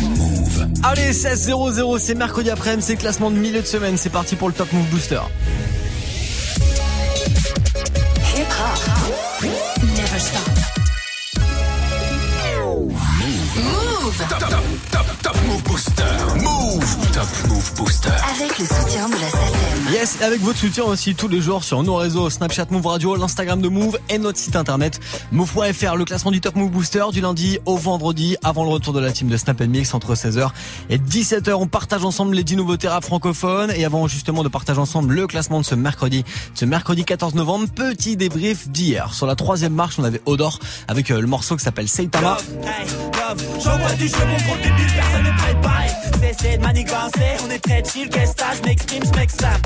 Move. Allez, 16-0-0, c'est mercredi après-midi, c'est classement de milieu de semaine. C'est parti pour le Top Move Booster. Hip -hop. Never stop. Move. Top, top, top, top Move Booster. Move. Top Move Booster. Avec le soutien de la SACEM. Yes, avec votre soutien aussi tous les jours sur nos réseaux Snapchat Move Radio, l'Instagram de Move et notre site internet move.fr. Le classement du Top Move Booster du lundi au vendredi avant le retour de la team de Snap Mix entre 16h et 17h. On partage ensemble les 10 nouveautés rap francophones et avant justement de partager ensemble le classement de ce mercredi, ce mercredi 14 novembre. Petit débrief d'hier. Sur la troisième marche, on avait Odor avec euh, le morceau qui s'appelle du jeu, Cessez de manigancer, on est très chill, qu'est-ce que je m'exprime, je m'exclame.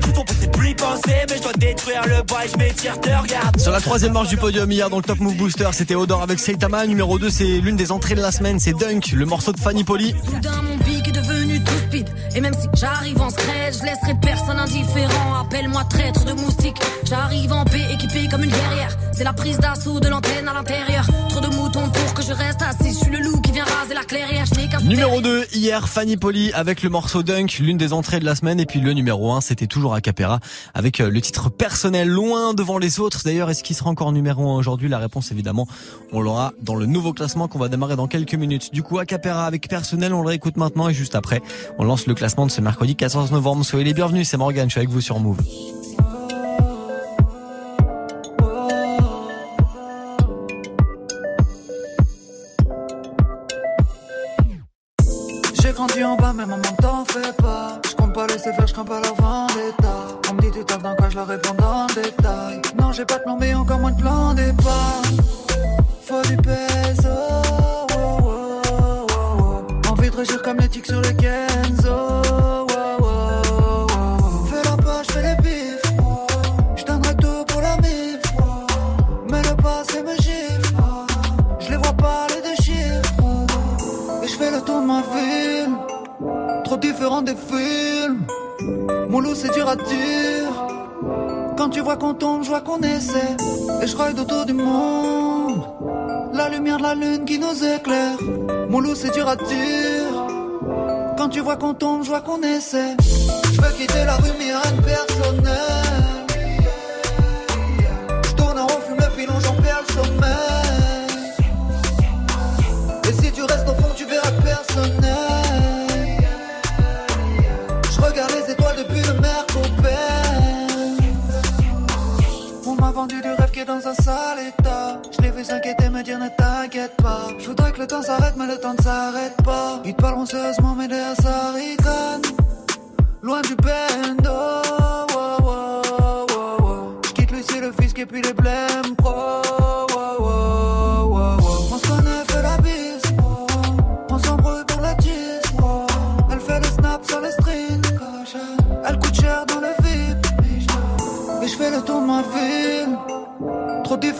Tout ton c'est plus y penser, mais je dois détruire le bois et je m'étire, te regarde. Sur la troisième marche du podium hier dans le Top Move Booster, c'était Odor avec Seitama. Numéro 2, c'est l'une des entrées de la semaine, c'est Dunk, le morceau de Fanny Poli. Soudain, mon pic est devenu tout speed. Et même si j'arrive en scratch, je laisserai personne indifférent. Appelle-moi traître de moustique. J'arrive en paix, équipé comme une guerrière. C'est la prise d'assaut de l'antenne à l'intérieur. Trop de moutons pour que je reste assis. Je suis le loup qui vient raser la clairière. Numéro 2, hier, Fanny Poli avec le morceau Dunk, l'une des entrées de la semaine. Et puis le numéro 1, c'était toujours à Capera avec euh, le titre personnel loin devant les autres. D'ailleurs, est-ce qu'il sera encore numéro 1 aujourd'hui? La réponse, évidemment, on l'aura dans le nouveau classement qu'on va démarrer dans quelques minutes. Du coup, à Capera avec personnel, on le réécoute maintenant et juste après, on lance le classement de ce mercredi 14 novembre. Soyez les bienvenus, c'est Morgan, je suis avec vous sur Move. Grandi en bas, mais maman t'en fais pas. Je compte pas laisser faire, je crains pas leur vendetta. On me dit tu taffes dans quoi, je leur réponds le détail. Non, j'ai pas de plan, mais encore moins de plan départ. Faut du peso. Oh, oh, oh, Envie de réagir comme les tics sur le Kenzo. Différent des films. Mon loup, c'est dur à dire. Quand tu vois qu'on tombe, je vois qu'on essaie. Et je ride autour du monde. La lumière de la lune qui nous éclaire. Mon loup, c'est dur à dire. Quand tu vois qu'on tombe, je vois qu'on essaie. Je veux quitter la rue, mais rien de personnel. Je tourne en rond, fume le pilon, j'en perds le sommeil. Et si tu restes au fond, tu verras personnel. Du rêve qui est dans un sale état. Je l'ai vu s'inquiéter, me dire ne t'inquiète pas. Je voudrais que le temps s'arrête, mais le temps ne s'arrête pas. Ils te parleront sérieusement, mais derrière ça ricane. Loin du bendo, wow, wow, wow, Je quitte Lucie, le fisc et puis les blèmes pro.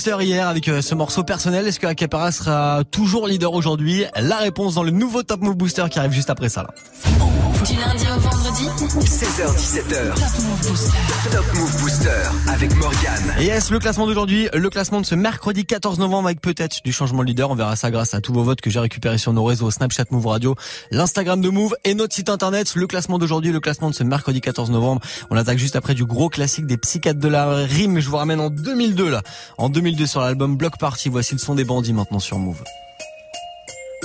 Booster hier avec euh, ce morceau personnel. Est-ce que Acapara sera toujours leader aujourd'hui? La réponse dans le nouveau Top Move Booster qui arrive juste après ça là. Lundi au vendredi 16h17h Top Move Booster avec Morgan Et yes, le classement d'aujourd'hui, le classement de ce mercredi 14 novembre avec peut-être du changement de leader. On verra ça grâce à tous vos votes que j'ai récupérés sur nos réseaux Snapchat Move Radio, l'Instagram de Move et notre site internet. Le classement d'aujourd'hui, le classement de ce mercredi 14 novembre. On attaque juste après du gros classique des psychiatres de la rime. Je vous ramène en 2002 là. En 2002 sur l'album Block Party. Voici le son des bandits maintenant sur Move.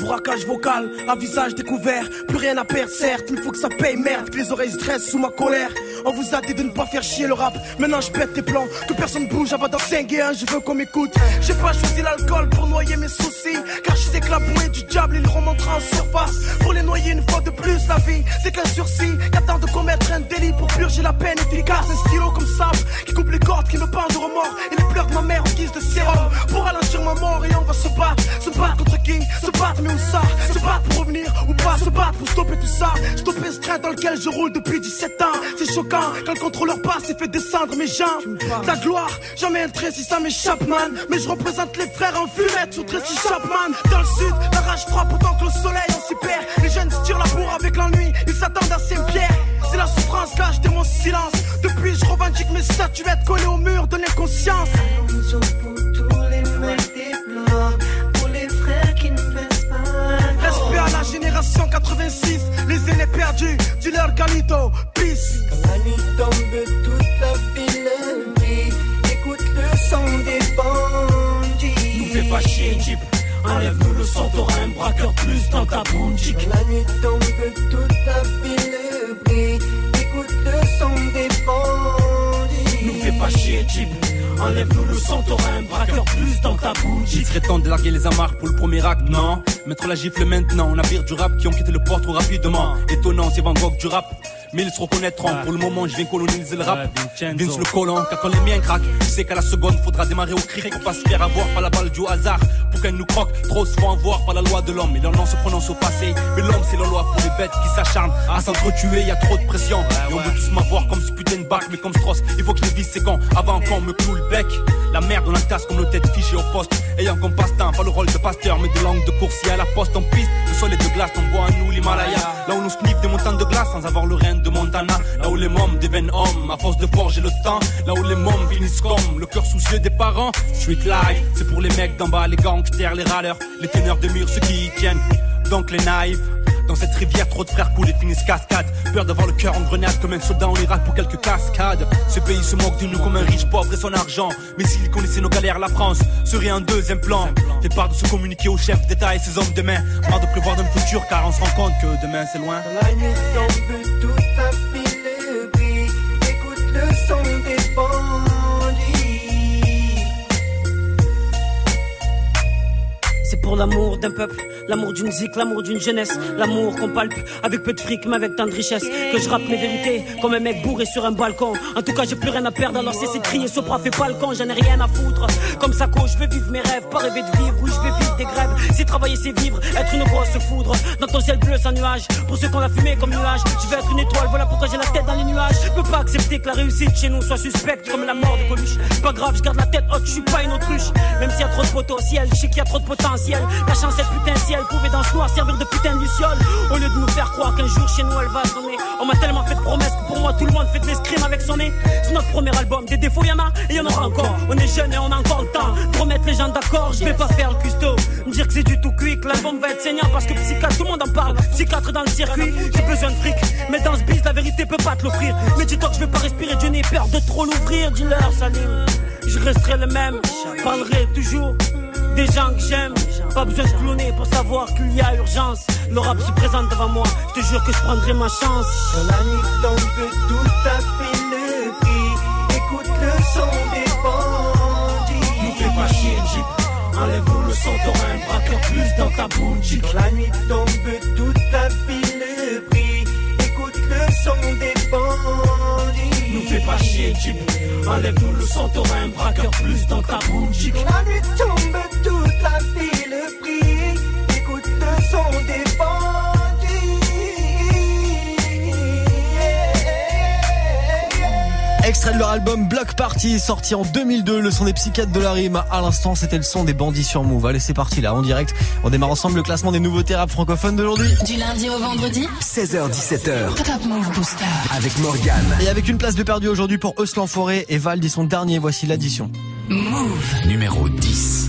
Braquage vocal, à visage découvert, plus rien à perdre, certes, il faut que ça paye, merde, que les oreilles stressent sous ma colère. On vous a dit de ne pas faire chier le rap, maintenant je pète tes plans, que personne bouge avant dans 5 et 1, je veux qu'on m'écoute. J'ai pas choisi l'alcool pour noyer mes soucis, car je sais que la bouée du diable il remontera en surface. Pour les noyer une fois de plus, la vie, c'est qu'un sursis, qu'attend de commettre un délit pour purger la peine efficace. Un stylo comme sable, qui coupe les cordes, qui me parle de remords, et les pleurs de ma mère en guise de sérum. Pour ralentir ma mort, et on va se battre, se battre contre qui? Se battre mais où ça Se battre pour revenir ou pas Se battre pour stopper tout ça. Stopper ce train dans lequel je roule depuis 17 ans. C'est choquant quand le contrôleur passe et fait descendre mes jambes. Ta gloire, jamais un trait si ça m'échappe man. Mais je représente les frères en fumette sous Tracy Chapman. Dans le sud, la rage frappe autant que le soleil on s'y perd. Les jeunes se tirent la bourre avec l'ennui Ils s'attendent à Saint-Pierre C'est la souffrance cache de mon silence. Depuis je revendique mes statuettes collées au mur de l'inconscience 186, les aînés perdus, dealer Galito, peace. Quand la nuit tombe, toute la ville brille, écoute le son des bandits. Nous fais pas chier, Jeep, enlève-nous le son, t'auras un braqueur plus dans ta bandit. Quand la nuit tombe, toute Enlève-nous le sang, t'auras un plus dans ta bouche. Il serait temps de larguer les amarres pour le premier acte, non Mettre la gifle maintenant, on navire du rap qui ont quitté le port trop rapidement. Étonnant, c'est Van Gogh du rap mais ils se reconnaîtront. Pour le moment, je viens coloniser le rap. Vince le colon, car quand les miens craquent, tu sais qu'à la seconde, faudra démarrer au cri pour pas se faire avoir par la balle du hasard. Pour qu'elle nous croque, trop se font avoir par la loi de l'homme. Et nom se prononce au passé, mais l'homme c'est la loi pour les bêtes qui s'acharnent à s'entretuer. Y a trop de pression, et on veut tous m'avoir comme ce putain de bac, mais comme Strauss, il faut que je les vise, c'est quand avant qu'on me cloue le bec. La merde, on la casse comme nos têtes fichées au poste. Ayant comme passe-temps, pas le rôle de pasteur, mais de langue de coursier à la poste en piste. Le sol est de glace, on boit à nous l'Himalaya. Là où on sniffe des montagnes de glace sans avoir le rein de Montana. Là où les mômes deviennent hommes, à force de forger le temps. Là où les mômes finissent comme le cœur soucieux des parents. Street life, c'est pour les mecs d'en bas, les gangsters, les râleurs, les teneurs de murs, ceux qui y tiennent. Donc les naïfs. Dans cette rivière, trop de frères coulent et finissent cascade. Peur d'avoir le cœur en grenade comme un soldat en Irak pour quelques cascades. Ce pays se moque de nous comme un riche pauvre et son argent. Mais s'il connaissait nos galères, la France serait un deuxième plan. Fait part de se communiquer aux chefs d'État et ses hommes de main. Marre de prévoir dans le futur car on se rend compte que demain c'est loin. L'amour d'un peuple, l'amour d'une musique, l'amour d'une jeunesse, l'amour qu'on palpe avec peu de fric mais avec tant de richesse. Que je rappe mes vérités comme un mec bourré sur un balcon. En tout cas, j'ai plus rien à perdre alors c'est crier. Fait pas le con, j'en ai rien à foutre. Comme ça, quoi, je veux vivre mes rêves, pas rêver de vivre. Oui, je vais vivre des grèves. Si travailler c'est vivre, être une grosse foudre. Dans ton ciel bleu sans nuage, pour ceux qu'on a fumé comme nuage. Je vais être une étoile, voilà pourquoi j'ai la tête dans les nuages. Je peux pas accepter que la réussite chez nous soit suspecte comme la mort de Coluche. Pas grave, je garde la tête haute, je suis pas une autruche. Même s'il y a trop de potentiel, je sais qu'il y a trop de potentiel. La chance, cette putain ciel pouvait dans ce noir servir de putain de luciole. Au lieu de nous faire croire qu'un jour chez nous elle va sonner. On m'a tellement fait de promesses que pour moi tout le monde fait de l'escrime avec son nez. C'est notre premier album, des défauts y'en a et y'en aura encore. On est jeune et on a encore le temps de remettre les gens d'accord. Je vais pas faire le custo, me dire que c'est du tout que l'album va être saignant parce que psychiatre, tout le monde en parle. Psychiatre dans le circuit, j'ai besoin de fric. Mais dans ce biz, la vérité peut pas te l'offrir. Mais dis-toi que je vais pas respirer, Dieu n'ai peur de trop l'ouvrir. Dis-leur, Salim, je resterai le même, je parlerai toujours des gens que j'aime. Pas besoin de cloner pour savoir qu'il y a urgence. Le rap se présente devant moi, je te jure que je prendrai ma chance. Quand la nuit tombe, toute ta ville brille. Écoute le son des bandits. Nous fais pas chier, Jeep. Enlève-nous le son, t'auras un braqueur plus dans ta boutique. Quand la nuit tombe, toute ta ville brille. Écoute le son des bandits. Nous fais pas chier, Jeep. Enlève-nous le son, t'auras un braqueur plus dans ta boutique. La nuit tombe, toute la ville brille. Écoute son des. Extrait de leur album Block Party, sorti en 2002. Le son des psychiatres de la rime. À l'instant, c'était le son des bandits sur Move. Allez, c'est parti là, en direct. On démarre ensemble le classement des nouveautés rap francophones d'aujourd'hui. Du lundi au vendredi 16h17h. Top Move Booster. Avec Morgane. Et avec une place de perdu aujourd'hui pour Euslan Forêt et Val dit son dernier. Voici l'addition. Move Numéro 10.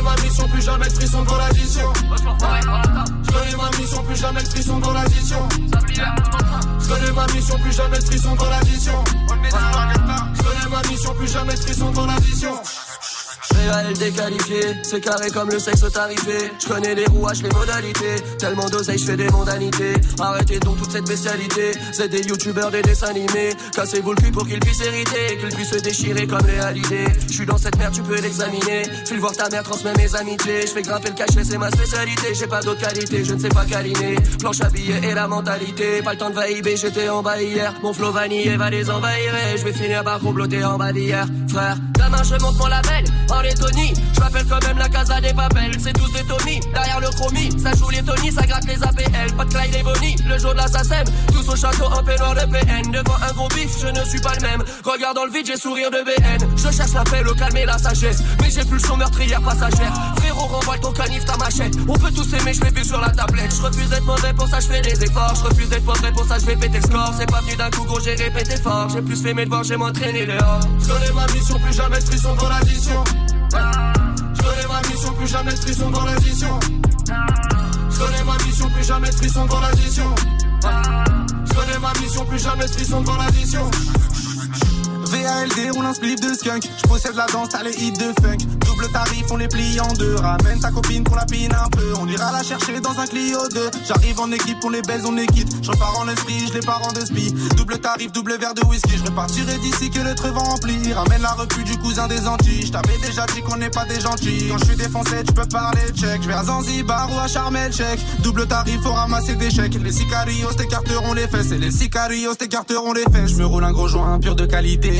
Connais ma mission, plus jamais de frisson dans l'addition. Je connais ma mission, plus jamais de frisson dans l'addition. Je connais ma mission, plus jamais de frisson dans l'addition. Je connais ma mission, plus jamais de frisson dans l'addition. Réel déqualifié. C'est carré comme le sexe tarifé. Je connais les rouages, les modalités. Tellement d'oseille, je fais des mondanités. Arrêtez donc toute cette bestialité. C'est des youtubeurs, des dessins animés. Cassez-vous le cul pour qu'ils puissent hériter. Qu'ils puissent se déchirer comme les. Je suis dans cette merde, tu peux l'examiner. File voir ta mère, transmet mes amitiés. Je fais grimper le cachet, c'est ma spécialité. J'ai pas d'autre qualité, je ne sais pas câliner. Planche à billets et la mentalité. Pas le temps de vaïber, j'étais en bas hier. Mon flow vanillé va les envahir. Je vais finir par comploter en bas d'hier. Frère, demain je monte mon label. En Lettonie, je m'appelle quand même la casa des papels. C'est tous des Tony, derrière le chromie. Ça joue les Tony, ça gratte les APL. Pas de Clyde et Bonnie, le jour de l'assassin. Tous au château en peignoir de PN. Devant un gros bif, je ne suis pas le même. Regarde dans le vide, j'ai sourire de BN. Je cherche la paix, le calme et la sagesse. Mais j'ai plus le son meurtrière passagère. Frérot, renvoie ton canif, ta machette. On peut tous aimer, je vu sur la tablette. Je refuse d'être mauvais, pour ça je fais des efforts. Je refuse d'être mauvais, pour ça je vais péter le score. C'est pas venu d'un coup, gros, j'ai répété fort. J'ai plus fait mes devoirs, j'ai m'entraîné dehors. Je connais ma mission, plus jamais de frisson l'addition. Je connais ma mission, plus jamais de frisson dans l'addition. Je connais ma mission, plus jamais de frisson dans l'addition. Je connais ma mission, plus jamais de frisson dans l'addition. VALD, un spliff de skunk. Je possède la danse, t'as les hits de funk. Double tarif, on les plie en deux. Ramène ta copine pour la pine un peu. On ira la chercher dans un Clio 2. J'arrive en équipe, on les baise, on les quitte. Je repars en esprit, je les pars en spi. Double tarif, double verre de whisky. Je repartirai d'ici que le treu va remplir. Ramène la repu du cousin des Antilles. Je t'avais déjà dit qu'on n'est pas des gentils. Quand je suis défoncé, tu peux parler check. Je vais à Zanzibar ou à check. Double tarif, faut ramasser des chèques. Les sicarios t'écarteront les fesses. Et les sicarios t'écarteront les fesses. Je me roule un gros joint pur de qualité.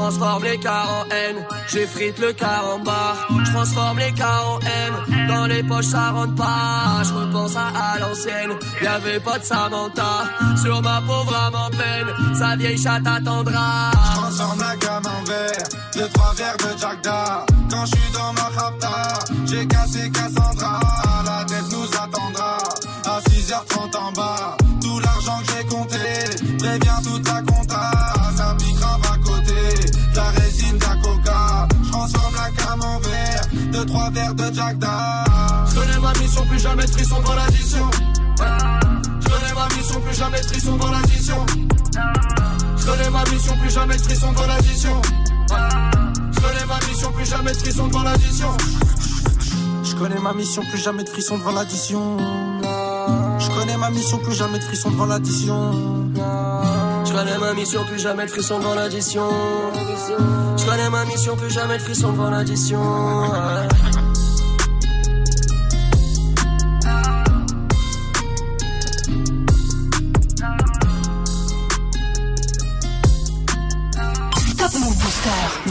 Transforme les cars en haine, j'effrite le car en bar. Je transforme les cars en haine, dans les poches ça rentre pas. Je repense à, à l'ancienne, y'avait pas de Samantha. Sur ma pauvre âme en peine, sa vieille chatte attendra. Je transforme la gamme en verre, deux trois verres de Jack. Quand je suis dans ma rapta, j'ai cassé Cassandra. Da. Je connais ma mission, plus jamais de frisson dans l'addition. Je connais ma mission, plus jamais de frisson dans l'addition. Je connais ma mission, plus jamais de frisson dans l'addition. Je connais ma mission, plus jamais de frisson dans l'addition. Je connais ma mission, plus jamais de frisson devant l'addition. Je connais ma mission, plus jamais de frisson devant l'addition. Je connais ma mission, plus jamais de frisson devant l'addition. Je connais ma mission, plus jamais de frisson devant l'addition.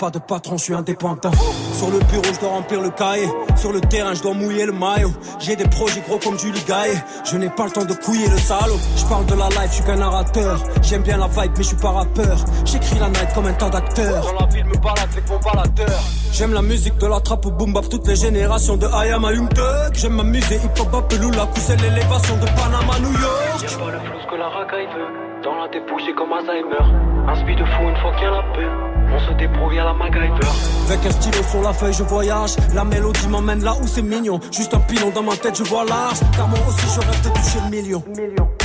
Pas de patron, je suis indépendant. Sur le bureau, je dois remplir le cahier. Sur le terrain, je dois mouiller le maillot. J'ai des projets gros comme Julie Gaillet. Je n'ai pas le temps de couiller le salaud. Je parle de la life, je suis qu'un narrateur. J'aime bien la vibe, mais je suis pas rappeur. J'écris la night comme un tas d'acteurs. Dans la ville, me balade avec mon baladeur. J'aime la musique de la trappe au boom bap, toutes les générations de I am a young thug. J'aime m'amuser, hip hop, Apelou, poussée l'élévation de Panama, New York. Y'a pas le flou que la racaille veut. Dans la dépouille, j'ai comme Alzheimer. Un speed de fou une fois qu'il y a la paix. On se débrouille à la MacGyver. Avec un stylo sur la feuille, je voyage. La mélodie m'emmène là où c'est mignon. Juste un pilon dans ma tête, je vois large. Car moi aussi, je rêve de toucher le million.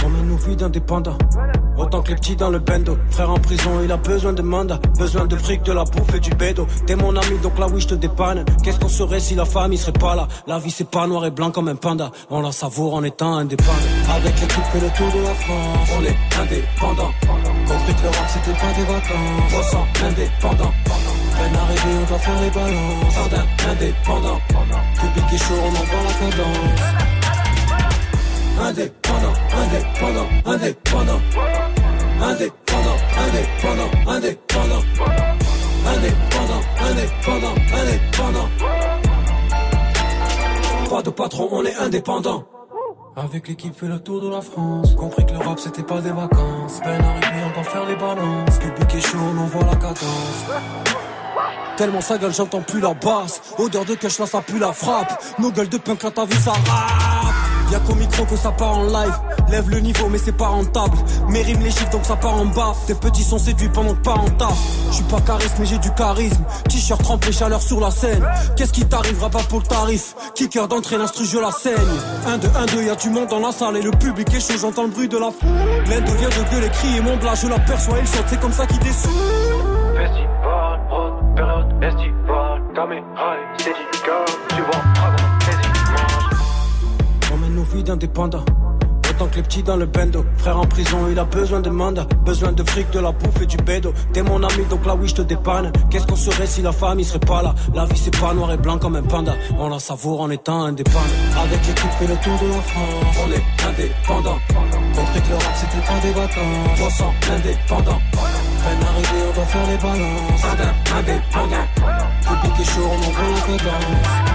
On a nos vies d'indépendants. Autant que les petits dans le bendo. Frère en prison, il a besoin de mandat. Besoin de fric, de la bouffe et du bédo. T'es mon ami, donc là oui, je te dépanne. Qu'est-ce qu'on serait si la famille serait pas là? La vie, c'est pas noir et blanc comme un panda. On la savoure en étant indépendant. Avec l'équipe fait le tour de la France. On est indépendant. Compris que l'Europe, c'était pas des vacances. On sent indépendant. Peine arrivée, on doit faire les balances. Indépendant. Public est chaud, on envoie la cadence. Indépendant, indépendant, indépendant. Indépendant, indépendant, indépendant. Indépendant, indépendant, indépendant. Pas de patron, on est indépendant. Avec l'équipe fait le tour de la France. Compris que le rap c'était pas des vacances. Peine arrivée, on va faire les balances. Pique est chaud, on voit la cadence. Tellement sa gueule, j'entends plus la basse. Odeur de cash, là ça pue la frappe. Nos gueules de punk, là ta vie ça rappe. Y'a qu'au micro que ça part en live. Lève le niveau, mais c'est pas rentable. Mérime les chiffres, donc ça part en bas. Tes petits sont séduits pendant que pas en taf. J'suis pas charisme, mais j'ai du charisme. T-shirt trempé, chaleur sur la scène. Qu'est-ce qui t'arrivera pas pour le tarif? Kicker d'entrée, l'instru, je la saigne. 1, 2, 1, 2, y'a du monde dans la salle et le public est chaud, j'entends le bruit de la foule. L'aide vient de gueuler, crier mon blas, je l'aperçois, il saute, c'est comme ça qu'il caméra D'indépendants. Autant que les petits dans le bendo. Frère en prison, il a besoin de mandat. Besoin de fric, de la bouffe et du bédo. T'es mon ami, donc là oui, je te dépanne. Qu'est-ce qu'on serait si la famille serait pas là? La vie, c'est pas noir et blanc comme un panda. On la savoure en étant indépendant. Avec l'équipe, fait le tour de la France. On est indépendant. Compris que le rap, c'était pas des vacances. 300 indépendant. Peine arrivée, on doit faire les balances. Indépendant. Public est chaud, on envoie la cadence.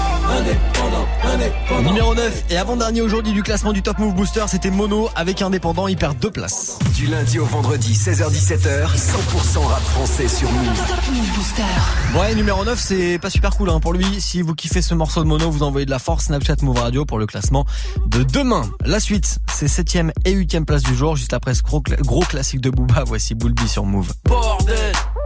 Indépendant, indépendant. Numéro 9 et avant-dernier aujourd'hui du classement du Top Move Booster, c'était Mono avec Indépendant, il perd deux places. Du lundi au vendredi, 16h17h, 100% rap français sur Move. Top Move Booster. Ouais, numéro 9, c'est pas super cool hein, pour lui. Si vous kiffez ce morceau de Mono, vous envoyez de la force Snapchat Move Radio pour le classement de demain. La suite, c'est 7ème et 8ème place du jour, juste après ce gros, cla- gros classique de Booba. Voici Boulby sur Move. Bordel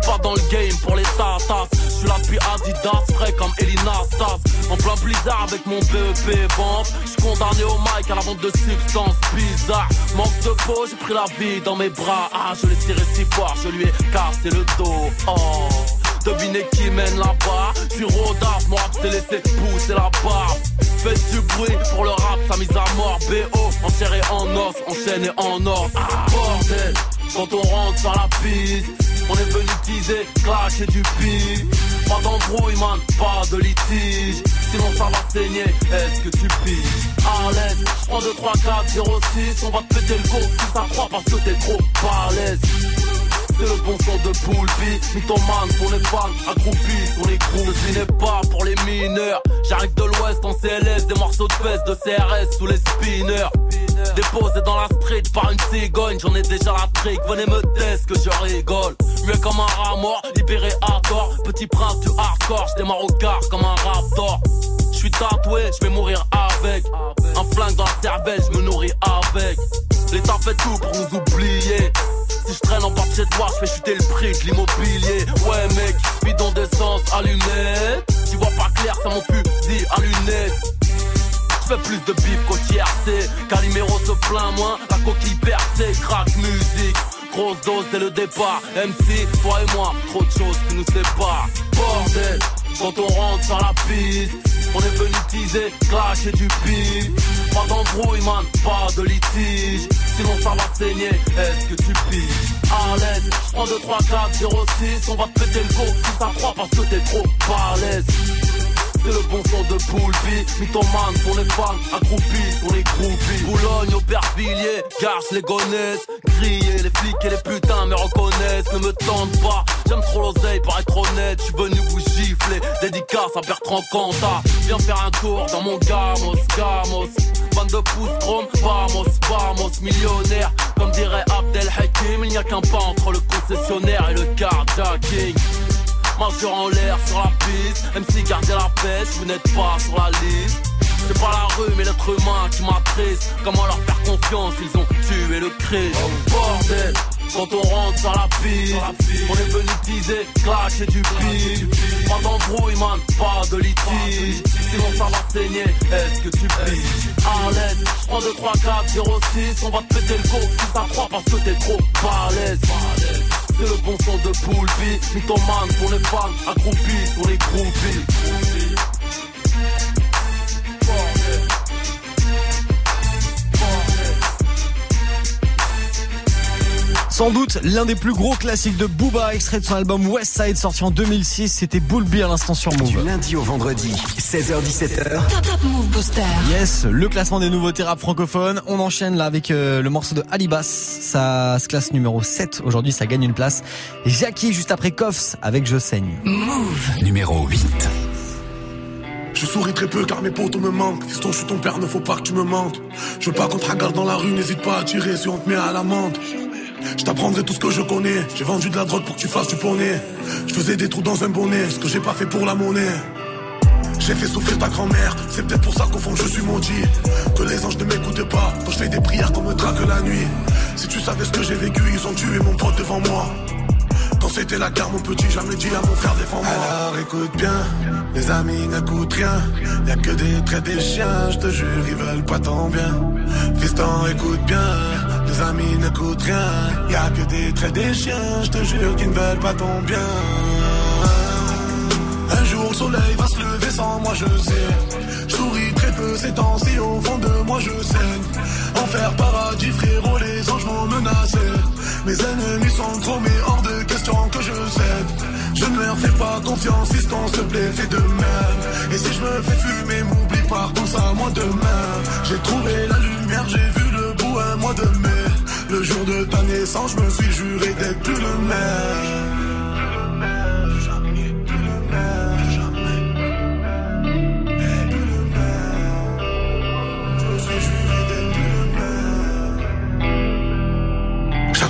Suis pas dans le game pour les tatas. Je suis là depuis Adidas, frais comme Elina Stas. En plein blizzard avec mon BEP vente. Je suis condamné au mic à la vente de substances bizarres. Manque de peau, j'ai pris la vie dans mes bras. Ah, je l'ai tiré si fort, je lui ai cassé le dos. Oh. Devinez qui mène là-bas suis rodaf, rap s'est laissé pousser la barbe Faites du bruit pour le rap, sa mise à mort BO, en chair et en os, enchaîné en or ah, Bordel, quand on rentre sur la piste On est venu teaser, clasher du pif. Pas d'embrouille man, pas de litige. Sinon ça va saigner, est-ce que tu piges? À l'aise, j'prends 2, 3, 4, 0, 6 On va te péter le go si ça croit parce que t'es trop balèze c'est le bon son de Poulpi Mythomane pour les fans, accroupis pour les crews Je n'est pas pour les mineurs. J'arrive de l'ouest en CLS Des morceaux de fesses de CRS sous les spinners Déposé dans la street par une cigogne. J'en ai déjà la trick, venez me test que je rigole. Muet comme un rat mort, libéré tort. Petit prince du hardcore, j'démarre au quart comme un raptor. Je suis tatoué, je vais mourir avec. Un flingue dans la cervelle, je me nourris avec. L'État fait tout pour nous oublier. Si je traîne en bas de toi, je fais chuter le prix de l'immobilier. Ouais, mec, bidon d'essence, allumette. Tu vois pas clair, c'est mon fusil à lunettes. Je fais plus de bif qu'au tiercé. Calimero se plaint moins, la coquille percée, crack musique. Grosse dose dès le départ. MC, toi et moi, trop de choses qui nous séparent. Bordel, quand on rentre sur la piste. On est venu teaser, clasher du pif Pas d'embrouille man, pas de litige Sinon ça va saigner, est-ce que tu piges? À l'aise, j'prends 2, 3, 4, 0, 6 On va te péter le go si ça croit parce que t'es trop balèze c'est le bon son de Poulpi Mythomane pour les fans, accroupis pour les groupies. Boulogne, Aubervilliers, Garches, les gonnesses Grillés, les flics et les putains me reconnaissent. Ne me tente pas, j'aime trop l'oseille pour être honnête. J'suis venu vous gifler, dédicace à Bertrand Cantat. Viens faire un tour dans mon gamos, gamos. 22 pouces chrome, vamos, vamos. Millionnaire, comme dirait Abdel Hakim Il n'y a qu'un pas entre le concessionnaire et le carjacking Majeur en l'air sur la piste. MC gardez la pêche, vous n'êtes pas sur la liste. C'est pas la rue mais l'être humain qui m'attriste Comment leur faire confiance, ils ont tué le Christ. Bordel, quand on rentre sur la piste On est venu teaser, clasher du pif Pas d'embrouille man, pas de litige. Sinon ça va saigner, est-ce que tu piges À l'aise, j'prends 2, 3, 4, 0, 6 On va te péter le go si ça croit parce que t'es trop balèze le bon son de Poulpi. Mythomane pour les fans, accroupis pour les groupies. Sans doute l'un des plus gros classiques de Booba, extrait de son album West Side sorti en 2006. C'était Bullby à l'instant sur Move. Du lundi au vendredi, 16h17h. Top, Move Booster. Yes, le classement des nouveautés rap francophones. On enchaîne là avec euh, le morceau de Alibas. Ça se classe numéro 7. Aujourd'hui, ça gagne une place. Jackie juste après Koffs avec Je saigne. Move. Numéro 8. Je souris très peu car mes potes me manquent. Fiston, je suis ton père, ne faut pas que tu me mentes. Je veux pas qu'on te regarde dans la rue, n'hésite pas à tirer si on te met à l'amende. Je t'apprendrai tout ce que je connais. J'ai vendu de la drogue pour que tu fasses du poney. Je faisais des trous dans un bonnet, ce que j'ai pas fait pour la monnaie. J'ai fait souffrir ta grand-mère, c'est peut-être pour ça qu'au fond je suis maudit. Que les anges ne m'écoutent pas, quand je fais des prières qu'on me traque la nuit. Si tu savais ce que j'ai vécu, ils ont tué mon pote devant moi. Quand c'était la guerre, mon petit, jamais dit à mon frère défends-moi. Alors écoute bien, les amis n'écoutent rien. Y'a que des traits des chiens, je te jure, ils veulent pas ton bien. Fiston, écoute bien, les amis n'écoutent rien. Y'a que des traits des chiens, je te jure, qu'ils ne veulent pas ton bien. Un jour le soleil va se lever sans moi je sais. Je souris très peu ces temps-ci. Au fond de moi je saigne. Enfer paradis frérot les anges m'ont menacé. Mes ennemis sont trop mais hors de question que je cède. Je ne leur fais pas confiance fiston s'il te plaît fais de même. Et si je me fais fumer m'oublie pas pense à moi demain. J'ai trouvé la lumière j'ai vu le bout un mois de mai Le jour de ta naissance je me suis juré d'être plus le même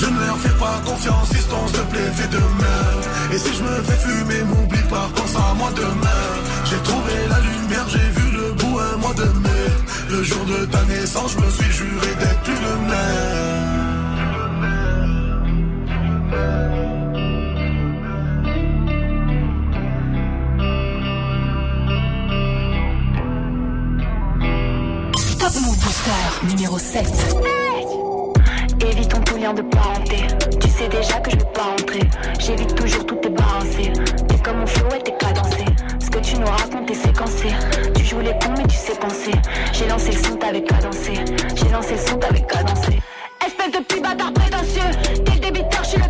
Je ne leur fais pas confiance fiston s'il te plaît fais de Et si je me fais fumer m'oublie pas pense à moi demain J'ai trouvé la lumière j'ai vu le bout un mois de mai Le jour de ta naissance je me suis juré d'être plus le même Top Move Booster. Numéro 7. Évitons tout lien de parenté. Tu sais déjà que je vais pas rentrer. J'évite toujours tout tes balancé. T'es comme mon flow et t'es cadencé. Ce que tu nous racontes est séquencé. Tu joues les cons mais tu sais penser. J'ai lancé le son, t'avais cadencé. J'ai lancé le son, t'avais cadencé. Espèce de petit bâtard prétentieux. T'es le débiteur, je suis le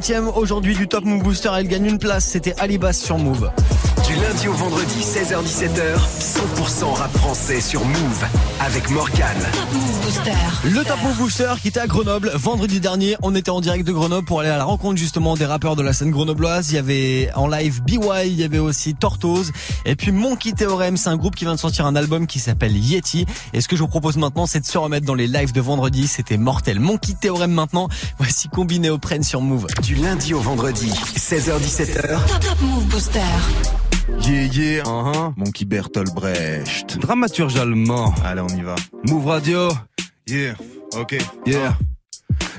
17ème aujourd'hui du Top Move Booster. Elle gagne une place. C'était Alibas sur Move. Du lundi au vendredi, 16h-17h, 100% rap français sur Move avec Morgane. Le Top Move Booster qui était à Grenoble vendredi dernier. On était en direct de Grenoble pour aller à la rencontre justement des rappeurs de la scène grenobloise. Il y avait en live BY, il y avait aussi Tortoise et puis Monkey Theorem. C'est un groupe qui vient de sortir un album qui s'appelle Yeti. Et ce que je vous propose maintenant, c'est de se remettre dans les lives de vendredi. C'était mortel. Monkey Theorem maintenant. Voici combiné au prenne sur Move. Du lundi au vendredi, 16h-17h, Top Move Booster. Yeah, yeah, uh-huh. Monkey Bertolt Brecht. Dramaturge allemand. Allez, on y va. Move Radio. Yeah, ok. Yeah. God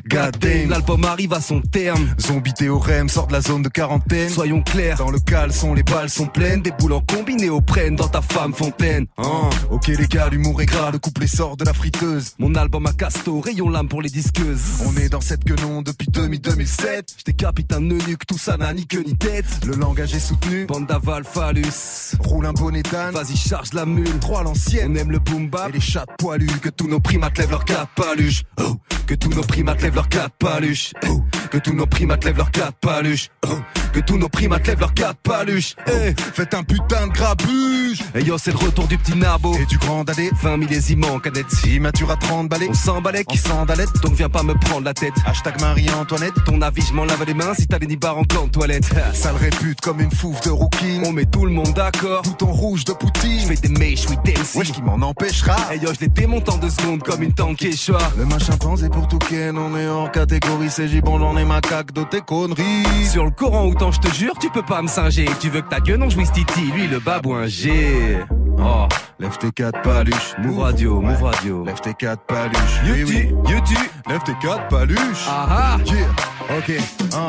damn, l'album arrive à son terme. Zombie théorème sort de la zone de quarantaine. Soyons clairs, Dans le caleçon, les balles sont pleines. des boulons combinés au prenne dans ta femme fontaine. Hein. Ok les gars, l'humour est gras, le couplet sort de la friteuse. Mon album à casto, rayon lame pour les disqueuses. On est dans cette guenon depuis 2000-2007. J'étais capitaine eunuque, tout ça n'a ni queue ni tête. Le langage est soutenu. Bande d'aval phallus. Roule un bonnet d'âne. Vas-y, charge la mule. Trois l'ancienne. On aime le boom bap. Et les chats poilus. Que tous nos primates lèvent leurs quatre paluches. Oh. Que tous nos primates lèvent paluches. Oh. Que tous nos primates lèvent paluches. Oh. Que tous nos primates lèvent leurs quatre paluches. Eh. Faites un putain de grabuge. Et yo, c'est le retour du petit nabo. Et du grand dadé. 20 millésimes en canette. Immature à 30 balais. On s'emballait En sandalette. Donc viens pas me prendre la tête. Hashtag Marie-Antoinette. Ton avis, je m'en lave les mains si t'as les nibards en gland de toilette. Sale répute comme une fouffe de rookie. On met tout le monde d'accord. Bouton rouge de Poutine. Je des mèches, oui, dance. Wesh qui m'en empêchera. Et yo, je les en deux secondes comme une tank. Le main chimpanzé pour tout ken, on est hors catégorie, c'est gibon, j'en ai macaque de tes conneries. Sur le Coran, autant je te jure, tu peux pas me singer. Tu veux que ta gueule non jouisse Titi, lui le babouin. Oh, Lève tes quatre paluches. Move Radio, Move Radio. Lève tes quatre paluches. Oui, Yuti, oui. Yuti. Lève tes quatre paluches. Ah ah. Yeah. Ok. Un.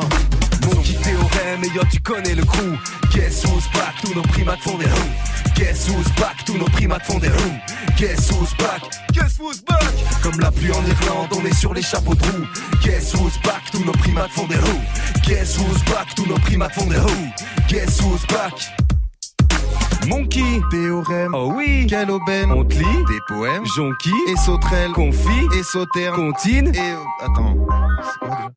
Mon petit théorème, et yo, tu connais le crew. Guess who's back, tous nos primates font des roues. Guess who's back, tous nos primates font des roues. Guess who's back, guess who's back? Comme la pluie en Irlande, on est sur les chapeaux de roue. Guess who's back, tous nos primates font des roues. Guess who's back, tous nos primates font des roues. Guess who's back? Monkey, Théorème. oh oui, Quelle aubaine. on te lit, Des poèmes. jonquille, Et sauterelle. confit, Et sauterne. comptine. Et. euh, attends. C'est quoi déjà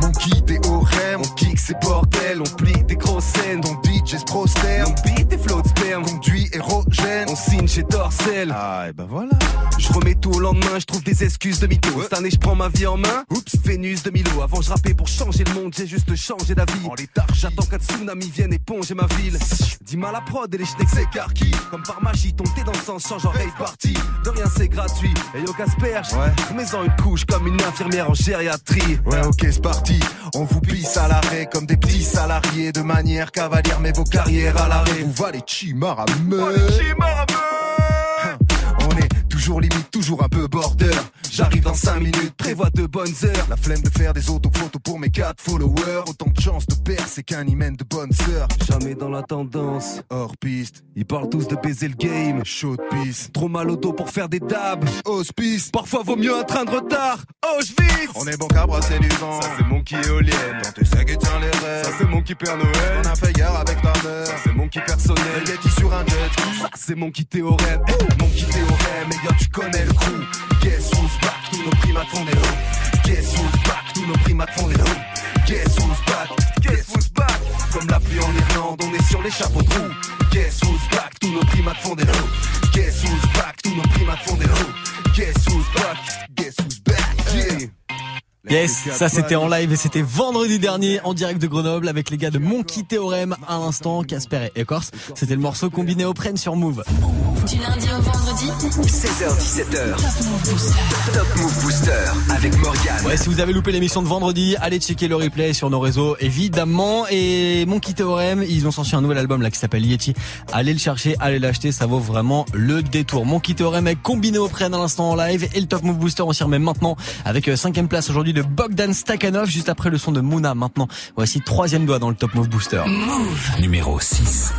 Mon qui théorème. On kick ces bordels, on plie des grosses scènes. Ton DJ se prosterne. On beat des flots de sperme. Conduit érogène. On signe chez Dorsel. Ah, et ben voilà. Je remets tout au lendemain, je trouve des excuses de mytho. Cette année, je prends ma vie en main. Oups, Vénus de Milo. Avant, je rappais pour changer le monde, j'ai juste changé d'avis. En l'état. J'attends qu'un tsunami vienne éponger ma ville. Dis-moi la prod et les schnecks s'écarquillent. Comme par magie, ton thé dans le sens change en rave party. De rien, c'est gratuit. Et yo, Casperge, Ouais. remets-en une couche comme une infirmière en gériatrie. Ouais, ok, c'est parti. On vous pisse à l'arrêt comme des petits salariés de manière cavalière, mais vos carrières à l'arrêt. Vous va les chimars à meurtre. On est toujours limite, toujours un peu border. J'arrive dans 5 minutes, prévois de bonnes heures. La flemme de faire des autophotos pour mes 4 followers. Autant de chances de percer qu'un hymen de bonne sœur. Jamais dans la tendance. Hors piste, Ils parlent tous de baiser le game. chaud de piste, Trop mal au dos pour faire des dabs. hospice. Parfois vaut mieux un train de retard. Oh, je vite. On est bon qu'à brasser du vent. Ça c'est mon qui éolienne. Dans tes sacs et tiens les Ça rêves. c'est mon qui Père Noël. On a fait gare avec ta mère. Ça c'est mon qui personnel. Yeti sur un jet. Ça c'est mon qui théorème. Mon qui théorème. Tu connais le crew. Guess who's back? Tous nos primates font des roues. Guess who's back? Tous nos primates font des roues. Guess who's back? Guess who's back? Comme la pluie en Irlande, on est sur les chapeaux de roue. Guess who's back? Tous nos primates font des roues. Guess who's back? Tous nos primates font des roues. Guess who's back? Guess who's Yes, ça c'était en live et c'était vendredi dernier en direct de Grenoble avec les gars de Monkey Théorème à l'instant, Casper et Écorce. C'était le morceau combiné au prenne sur Move. Du lundi au vendredi 16h17h Top Move Booster avec Morgan. Ouais, si vous avez loupé l'émission de vendredi, allez checker le replay sur nos réseaux évidemment et Monkey Théorème, ils ont sorti un nouvel album là qui s'appelle Yeti. Allez le chercher, allez l'acheter, ça vaut vraiment le détour. Monkey Théorème est combiné au prenne à l'instant en live et le Top Move Booster on s'y remet maintenant avec euh, cinquième place aujourd'hui de Bogdan Stakhanov juste après le son de Mouna maintenant. Voici troisième doigt dans le Top Move Booster. Move Numéro 6.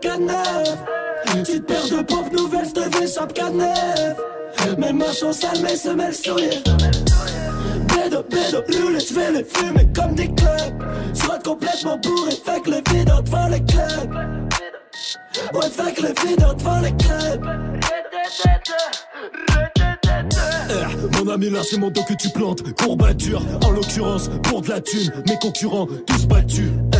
Stakhanov. Petite paire de pompes nouvelles, je te fais chape canef. Mes mains sont sales, mes semelles souillées. Bédo, bédo, roulette, je vais les fumer comme des clubs. Rate complètement bourré, fait que les videurs devant les clubs. Ouais, fait que les videurs devant les clubs. Eh, mon ami, là c'est mon dos que tu plantes. Courbature, en l'occurrence, pour de la thune. Mes concurrents, tous battus. Eh,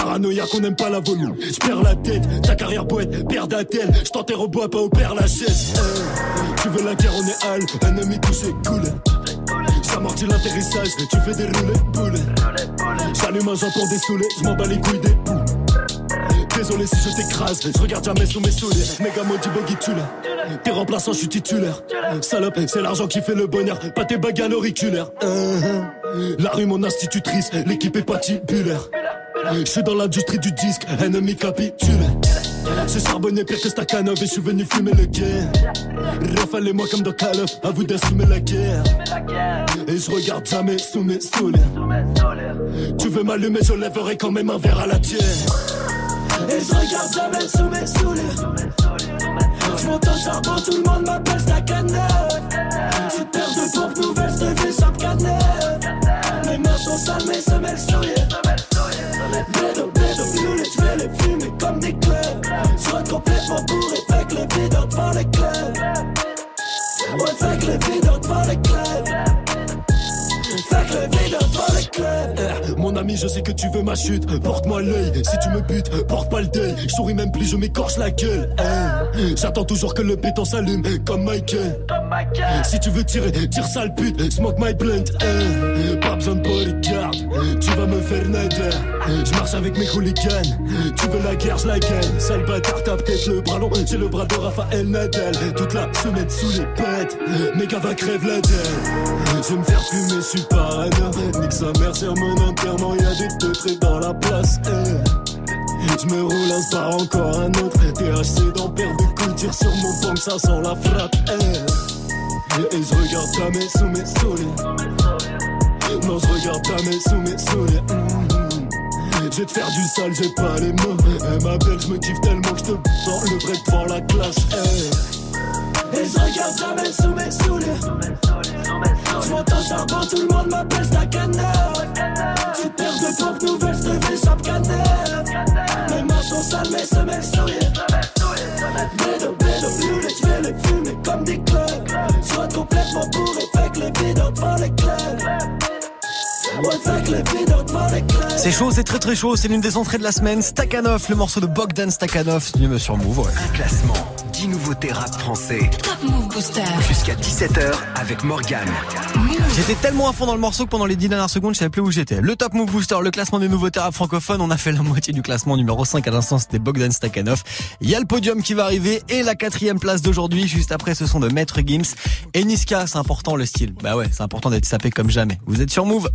paranoïa qu'on aime pas la volume. J'perds la tête, ta carrière poète, père d'attel. J't'enterre au bois, pas au père Lachaise. Eh, tu veux la guerre, on est hal, ennemi touché, cool. J'amortis l'atterrissage, tu fais des roulets, boulets. J'allume un jambe pour dessouler, j'm'en bats les couilles des poules. Désolé si je t'écrase, je regarde jamais sous mes souliers. Méga maudit buggy tu. T'es remplaçant, je suis titulaire. Salope, c'est l'argent qui fait le bonheur, pas tes bagues à l'auriculaire. Euh, La rue, mon institutrice, l'équipe est patibulaire. Je suis dans l'industrie du disque, ennemi capitule. J'ai charbonné pire que et je suis venu fumer le guerre. Rafalez-moi comme dans Call à vous d'assumer la guerre. Et je regarde jamais sous mes souliers. Tu veux m'allumer, je lèverai quand même un verre à la tienne. Et je regarde jamais sous mes souliers. Je monte au charbon, tout le monde m'appelle Stakhanov. Tu terre de pompe nouvelle, je fais chape canef. Mes mains sont sales, mes semelles. Mais n'empêche plus les je vais les comme des Soit complètement bourré, fait que les vidanges devant les clubs Ouais, fait que les ami, je sais que tu veux ma chute. Porte-moi l'œil, si tu me butes, porte pas le deuil. Je souris même plus, je m'écorche la gueule. J'attends toujours que le béton s'allume, comme Michael. Si tu veux tirer, tire sale pute, smoke my blunt. Pas besoin de bodyguard, tu vas me faire nader. Je marche avec mes hooligans, tu veux la guerre, je la gagne. Sale bâtard, t'as peut-être le bras long, j'ai le bras de Raphaël Nadal. Toute la semaine sous les pètes, mes gars va crève la dalle. Je vais me faire fumer, je suis parano. Nique sa mère sur mon enterrement, y'a des teutrés dans la place. Je me roule un par encore un autre. THC dans paire de coups, tire sur mon pomme, ça sent la frappe. Et, je regarde jamais sous mes souliers. Non, je regarde jamais sous mes souliers. Je vais te faire du sale, j'ai pas les mots. Eh, ma belle, je me kiffe tellement que je te dans le vrai devant la classe. Et je regarde jamais sous mes souliers. Je monte en charbon, tout le monde m'appelle Stacaneur. Tu perds de pompe nouvelle, je te fais chape Mes mains sont sales, mes semelles souillées. Bédo, bédo, bleu, je vais les fumer comme des clubs. Sois complètement bourré, fait que les vidéos devant les clubs. C'est chaud, c'est très très chaud, c'est l'une des entrées de la semaine. Stakhanov, le morceau de Bogdan Stakhanov, me sur Move. Un classement, 10 nouveautés rap français. Top Move Booster. Jusqu'à 17h avec Morgan. J'étais tellement à fond dans le morceau que pendant les 10 dernières secondes, je savais plus où j'étais. Le Top Move Booster, le classement des nouveautés rap francophones, on a fait la moitié du classement numéro 5 à l'instant, c'était Bogdan Stakhanov. Il y a le podium qui va arriver et la quatrième place d'aujourd'hui, juste après ce son de Maître Gims. Et Niska, c'est important le style. Bah ouais, c'est important d'être sapé comme jamais. Vous êtes sur Move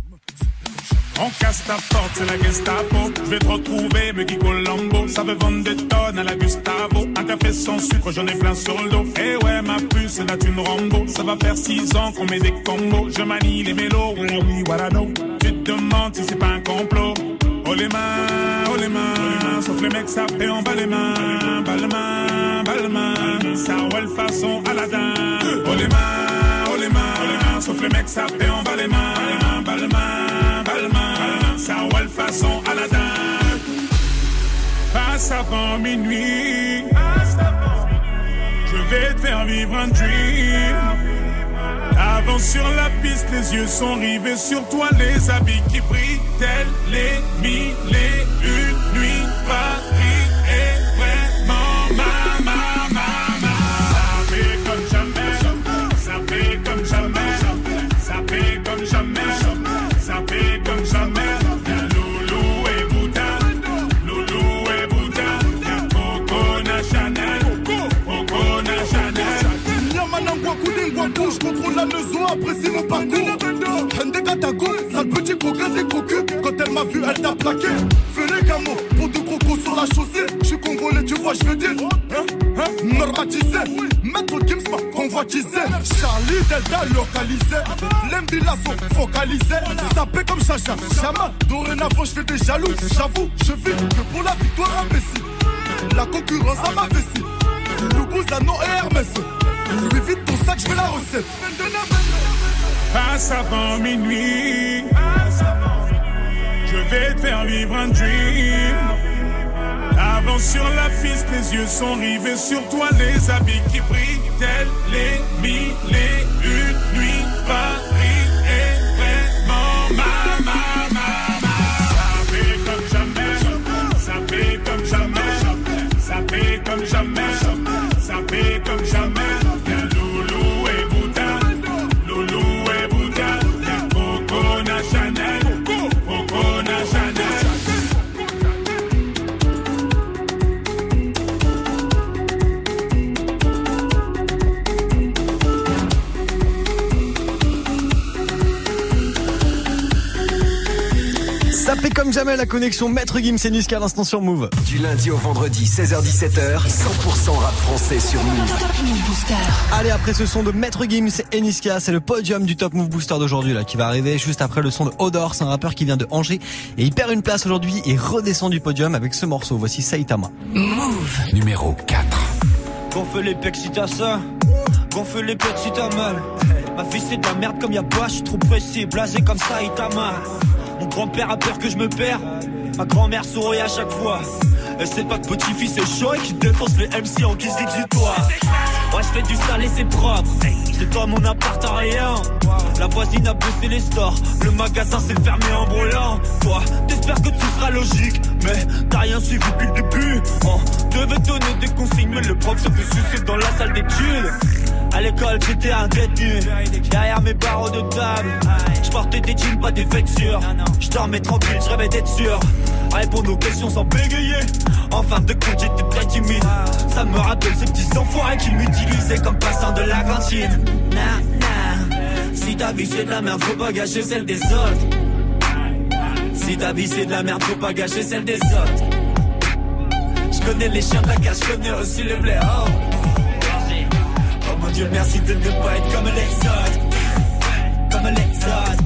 on casse ta porte, c'est la Gestapo. Je vais te retrouver, me Guy Colombo. Ça veut vendre des tonnes à la Gustavo. Un café sans sucre, j'en ai plein sur le dos. Eh ouais, ma puce, là tu une Rambo. Ça va faire six ans qu'on met des combos. Je manie les mélos, voilà oui, voilà non. Tu te demandes si c'est pas un complot. Oh les mains, oh les mains. Sauf les mecs, fait en bas les mains. Bas les mains, bas les mains. Ça roule façon Aladdin. Oh les mains, oh les mains. Sauf les mecs, fait en bas les mains. Façon Aladdin. Passe avant minuit. Je vais te faire vivre un dream. Avant sur la piste, les yeux sont rivés sur toi, les habits qui brillent, tels les mille et une nuits. Je contrôle la maison, apprécie mon parcours. Des Katago, sale petit coquin des cocus. Quand elle m'a vu, elle t'a plaqué. Fais les camos, pour de crocos sur la chaussée. Je suis congolais, tu vois, je veux dire. Hein, hein, normatisé. Maître Gims m'a convoitisé. Charlie Delta localisé. L'embila sont focalisés. Tapé comme Chacha, Chama. Dorénavant, je fais des jaloux. J'avoue, je vis que pour la victoire imbécile. La concurrence à ma vessie. Loubouza, non et Hermès. Louis vite ton sac, je fais la recette. Passe avant minuit. Je vais te faire vivre un dream. Avant sur la piste, les yeux sont rivés sur toi, les habits qui brillent, tels les mille et une nuits. Paris comme jamais la connexion Maître Gims et Niska à l'instant sur Move. Du lundi au vendredi, 16h17h, 100% rap français sur Move. Allez, après ce son de Maître Gims et Niska, c'est le podium du Top Move Booster d'aujourd'hui là qui va arriver juste après le son de Odor, c'est un rappeur qui vient de Angers et il perd une place aujourd'hui et redescend du podium avec ce morceau. Voici Saitama. Move numéro 4. fait les pecs si t'as ça, fait les pecs si t'as mal. Ma fille c'est de la merde comme y'a pas, je suis trop précis, blasé comme Saitama. Mon grand-père a peur que je me perds. Ma grand-mère sourit à chaque fois. Elle sait pas que petit-fils est chaud et défonce les MC en guise d'exutoire. Moi je fais du sale et c'est propre. Je nettoie mon appart à rien. La voisine a bossé les stores. Le magasin s'est fermé en brûlant. Toi, t'espères que tout sera logique. Mais t'as rien suivi depuis le début. On devait donner des consignes, mais le prof se fait sucer dans la salle d'études. À l'école, j'étais un détenu. Derrière mes barreaux de table, des jeans, pas des vêtures. Je dormais tranquille, je rêvais d'être sûr. Répondre aux questions sans bégayer. En fin de compte, j'étais très timide. Ça me rappelle ces petits enfoirés qui m'utilisaient comme passant de la cantine. Si ta vie c'est de la merde, faut pas gâcher celle des autres. Si ta vie c'est de la merde, faut pas gâcher celle des autres. Je connais les chiens de la cache, je connais aussi le blé. Oh. oh mon dieu, merci de ne pas être comme les autres. Comme les autres.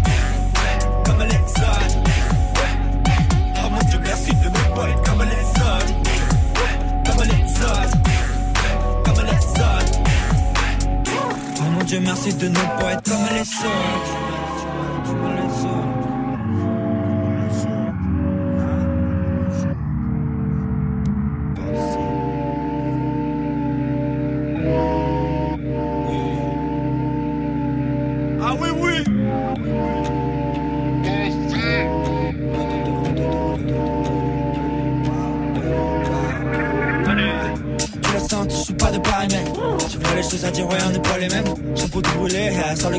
Dieu, merci de ne pas être comme les autres. Sans le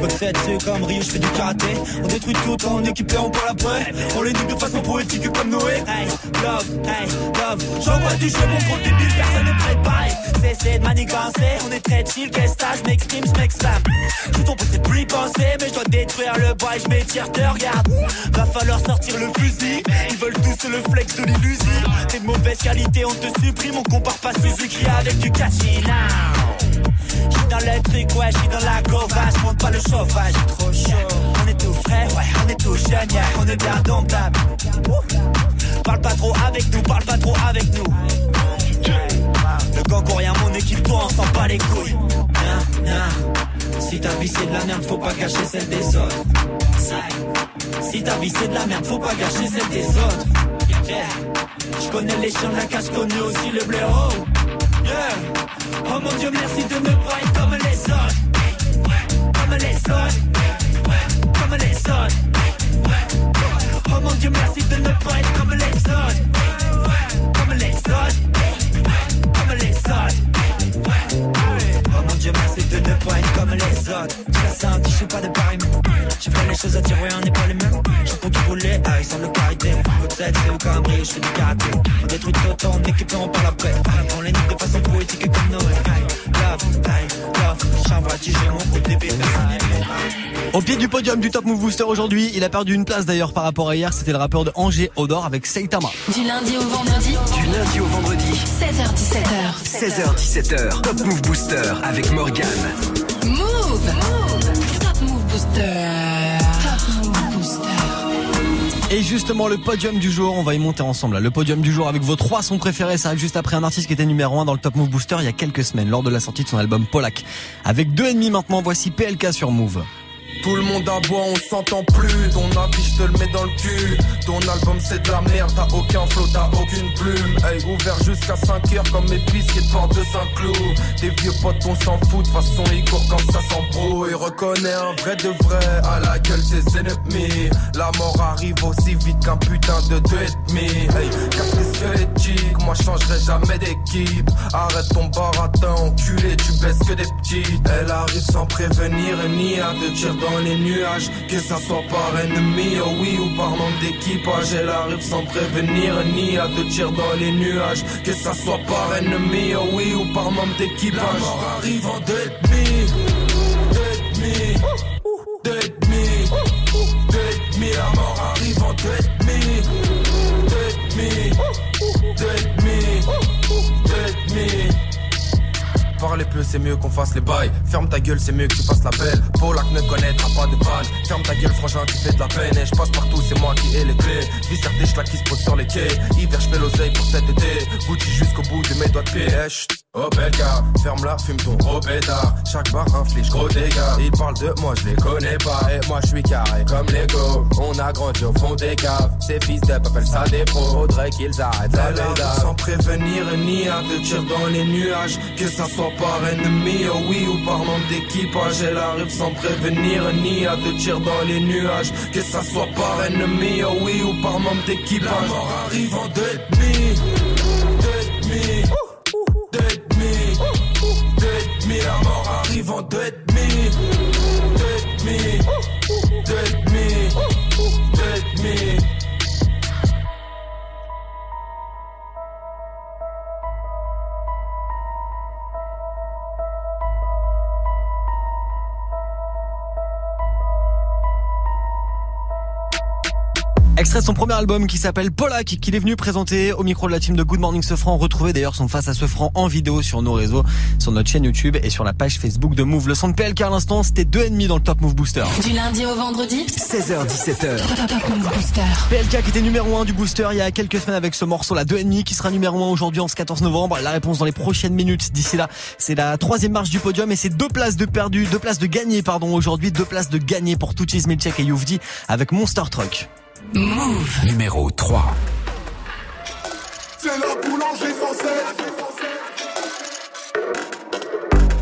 Votre tête c'est comme Rio, je fais du karaté. On détruit tout en équipé, on parle après On les nique de façon poétique comme Noé. Hey, love, hey, love. J'envoie du jeu, mon gros débile, personne n'est préparé Cessez de manigancer, on est très chill Qu'est-ce que je m'exprime, je m'exclame Je tombe, c'est plus penser Mais je dois détruire le bois je m'étire, te regarde. Va falloir sortir le fusil. Ils veulent tous le flex de l'illusion. T'es de mauvaise qualité, on te supprime On compare pas Suzuki avec du J'suis dans le truc, ouais, j'suis dans la gova J'monte pas le chauffage, trop chaud On est tout frais, ouais, on est tout jeune, on est bien domptable. Parle pas trop avec nous, parle pas trop avec nous. Le gang rien, mon équipe, toi, on s'en bat les couilles. Si ta vie c'est de la merde, faut pas gâcher celle des autres. Si ta vie c'est de la merde, faut pas gâcher celle des autres. Je connais les chiens de la casse, connais aussi le blaireau yeah. Oh mon dieu, merci de pas être comme les autres. Comme les autres. Comme les autres. Oh mon dieu, merci de pas être comme les autres. Comme les autres. Comme les autres. Oh mon dieu, merci de ne pas être comme les autres. Tu l'as senti, je suis pas de pareil J'ai fait les choses à dire, ouais, on n'est pas les mêmes Je peux tout rouler, ah, ils sont le carité Votre tête, c'est au cambré, je fais du karaté On détruit tout en équipe et on parle après On les nique de façon poétique comme Noé Love, hey, love, j'envoie du jeu, mon groupe n'est Au pied du podium du Top Move Booster aujourd'hui, il a perdu une place d'ailleurs par rapport à hier. C'était le rappeur de Angers Odor avec Saitama. Du lundi au vendredi. Du lundi au vendredi. 16h17h. 16h17h. Top Move Booster avec Morgan. Move. Top Move Booster. Et justement, le podium du jour, on va y monter ensemble. là. Le podium du jour avec vos trois sons préférés, ça arrive juste après un artiste qui était numéro 1 dans le Top Move Booster il y a quelques semaines, lors de la sortie de son album Polak. Avec deux ennemis maintenant, voici PLK sur Move. Tout le monde aboie, on s'entend plus. Ton avis, je te le mets dans le cul. Ton album, c'est de la merde. T'as aucun flow, t'as aucune plume. Hey, ouvert jusqu'à 5 heures comme mes biscuits de porte de Saint-Cloud. Tes vieux potes, on s'en fout. De façon, ils courent quand ça s'embrouille. Reconnais un vrai de vrai à la gueule ses ennemis. La mort arrive aussi vite qu'un putain de deux et demi. Hey, casse les squelettiques. Moi, changerai jamais d'équipe. Arrête ton baratin, enculé. Tu baisses que des petites. Elle arrive sans prévenir ni à deux tirs dans les nuages. Que ça soit par ennemi, oh oui, ou par manque d'équipage. Elle arrive sans prévenir ni à deux tirs dans les nuages. Que ça soit par ennemi, oh oui, ou par manque d'équipage. La mort arrive en deux. C'est mieux qu'on fasse les bails. Ferme ta gueule, c'est mieux que tu fasses la belle. Polak ne connaîtra pas de panne. Ferme ta gueule, frangin, tu fais de la peine. Et je passe partout, c'est moi qui ai les clés. Viscère des qui se posent sur les quais. Hiver, je fais l'oseille pour cet été. Gucci jusqu'au bout de mes doigts de pied. Eh, chut. Oh ferme-la, fume ton gros pétard. Chaque bar inflige gros dégâts. Ils parlent de moi, je les connais pas. Et moi, je suis carré comme Lego. On a grandi au fond des caves. Ces fils d'up appellent ça des pros. Faudrait qu'ils arrêtent la. Sans prévenir ni à deux tirs dans les nuages. Que ça soit par ennemi, oh oui, ou par manque d'équipage. Elle arrive sans prévenir, ni à deux tirs dans les nuages. Que ça soit par ennemi, oh oui, ou par manque d'équipage. La mort arrive en deux deux en deux ennemis, deux Extrait de son premier album qui s'appelle Polak, qu'il est venu présenter au micro de la team de Good Morning Sofran. Retrouvez d'ailleurs son face à Sofran en vidéo sur nos réseaux, sur notre chaîne YouTube et sur la page Facebook de Move. Le son de PLK à l'instant, c'était deux ennemis dans le Top Move Booster. Du lundi au vendredi 16h17h. Top Move Booster. PLK qui était numéro 1 du booster il y a quelques semaines avec ce morceau là, deux ennemis qui sera numéro 1 aujourd'hui en ce 14 novembre. La réponse dans les prochaines minutes. D'ici là, c'est la troisième marche du podium et c'est deux places de perdu, deux places de gagné pardon aujourd'hui, deux places de gagné pour Tuchis Milchek et Youvdi avec Monster Truck. Move. Numéro 3. C'est la boulangerie française.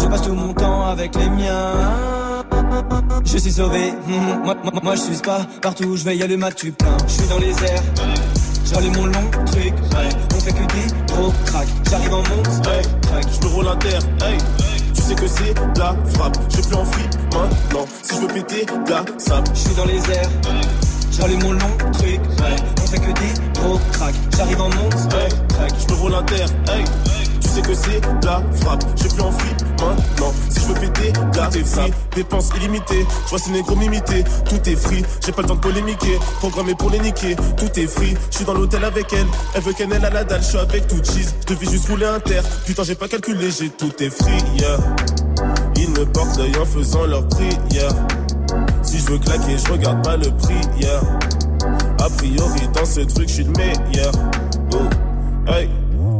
Je passe tout mon temps avec les miens. Je suis sauvé, hmm, moi, moi, moi je suis pas partout où je vais y aller ma tu plein. Je suis dans les airs, j'allume mon long truc, on fait que des gros crack. J'arrive en monstre, hey, je me roule à terre, hey. Tu sais que c'est la frappe, je plus en free maintenant. Si je veux péter, la sable. Je suis dans les airs, j'allume mon long truc, on fait que des gros crack. J'arrive en monstre, hey, je me roule à terre, hey. Tu sais que c'est la frappe, je plus en maintenant. Si je veux péter, là t'es. Dépenses illimitées, je vois ces négros m'imiter. Tout est free, j'ai pas le temps de polémiquer. Programmé pour les niquer, tout est free. Je suis dans l'hôtel avec elle, elle veut qu'elle ait la dalle. Je suis avec tout cheese, je devais juste rouler un terre. Putain, j'ai pas calculé, j'ai tout est free, yeah. Ils me portent l'œil en faisant leur prière. Si je veux claquer, je regarde pas le prix, yeah. A priori, dans ce truc, je suis le meilleur. Oh, hey.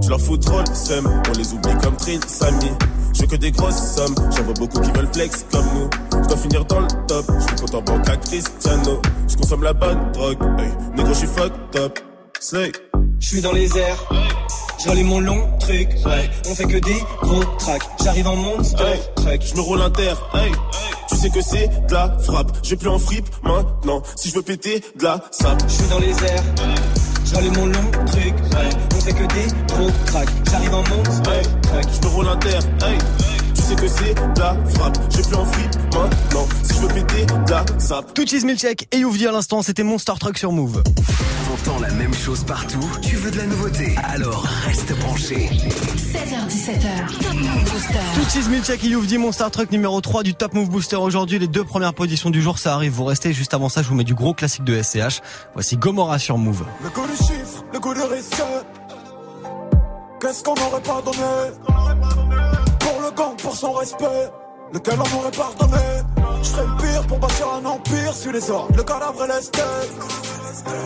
Je leur fous trop le seum, on les oublie comme Trin, Samy. Je veux que des grosses sommes, j'en vois beaucoup qui veulent flex comme nous. Je dois finir dans le top, je suis content banque à Cristiano. Je consomme la bonne drogue, hey, négro, je suis fucked up. Slay. Je suis dans les airs, j'allume mon long truc, ouais. On fait que des gros tracks, j'arrive en monster hey, truck. Je me roule inter, hey. Tu sais que c'est de la frappe, je vais plus en fripe maintenant. Si je veux péter, de la sable. Je suis dans les airs. J'allume mon long truc, on fait que des gros tracks. J'arrive en monstre, hey. Je me roule inter, hey. Tu sais que c'est de la frappe, je plus en free maintenant. Si je veux péter, de la sap. Tuchis Milchek et Youvdi à l'instant, c'était Monster Truck sur Move. T'entends la même chose partout, tu veux de la nouveauté, alors reste branché. 16h17h, Top Move Booster. Tuchis Milchek et Youvdi, Monster Truck numéro 3 du Top Move Booster aujourd'hui. Les deux premières positions du jour, ça arrive. Vous restez juste avant ça, je vous mets du gros classique de SCH. Voici Gomorrah sur Move. Le goût du chiffre, le goût du risque. Qu'est-ce qu'on n'aurait pas donné Pour son respect. Lequel on aurait pardonné. Je ferais le pire pour bâtir un empire sur les ordres, le cadavre et l'esthète.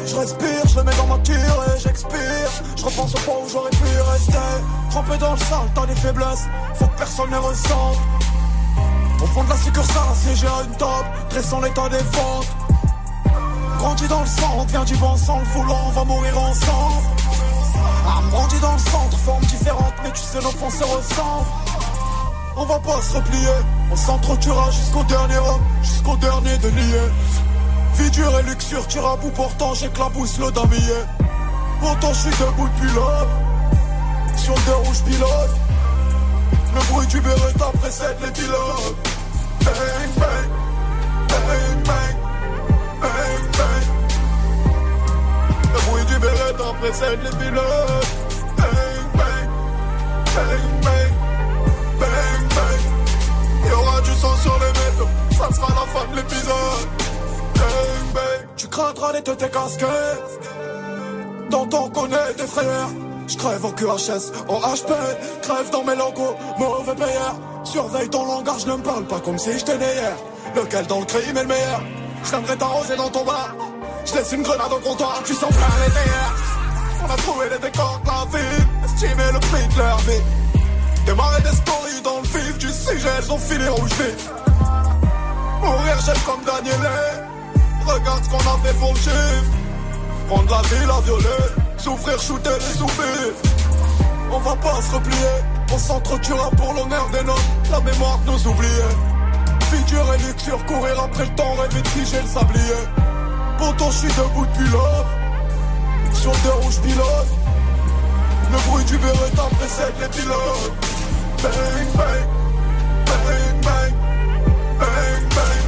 Je respire, je le mets dans ma tire et j'expire. Je repense au point où j'aurais pu rester. Trempé dans le sale, t'as des faiblesses. Faut que personne ne ressente. Au fond de la succursale, assiégé à une table Dressant l'état des ventes. Grandi dans le on devient du bon sang. Le voulant, on va mourir ensemble. Ah, grandi dans le centre, forme différente Mais tu sais, nos fonds se ressemblent on va pas se replier, on s'entretuera jusqu'au dernier homme, jusqu'au dernier denier. Vie dure et luxure, tire à bout, pourtant j'éclabousse le damier. Pourtant je suis debout depuis là, sur le rouge pilote. Le bruit du Beretta précède les pilotes. Bang bang, bang bang, bang bang. Le bruit du Beretta précède les pilotes. Bang, bang bang. Bang Craindras les tes casquettes T'entends connaît tes frères Je crève en QHS, en HP, crève dans mes logos, mauvais payeur. Surveille ton langage, ne me parle pas comme si j'étais né hier. Lequel dans le crime est le meilleur? Je t'arroser dans ton bar. Je laisse une grenade au comptoir, tu sens plein les On a trouvé les décors de la ville, estimé le prix de leur vie. Démarrer des stories dans le vif du sujet, elles ont filé rouge vif. Mourir j'aime comme Daniel Regarde ce qu'on a fait pour le chiffre. Prendre la ville à violer, souffrir, shooter les souffrir. On va pas se replier, on s'entretuera pour l'honneur des nôtres, la mémoire de nos oubliés. Figure et lecture, courir après le temps, rêver de figer le sablier. Pourtant je suis debout depuis là, sur des rouges pilotes. Le bruit du Beretta précède les pilotes. Bang, bang bang, bang bang.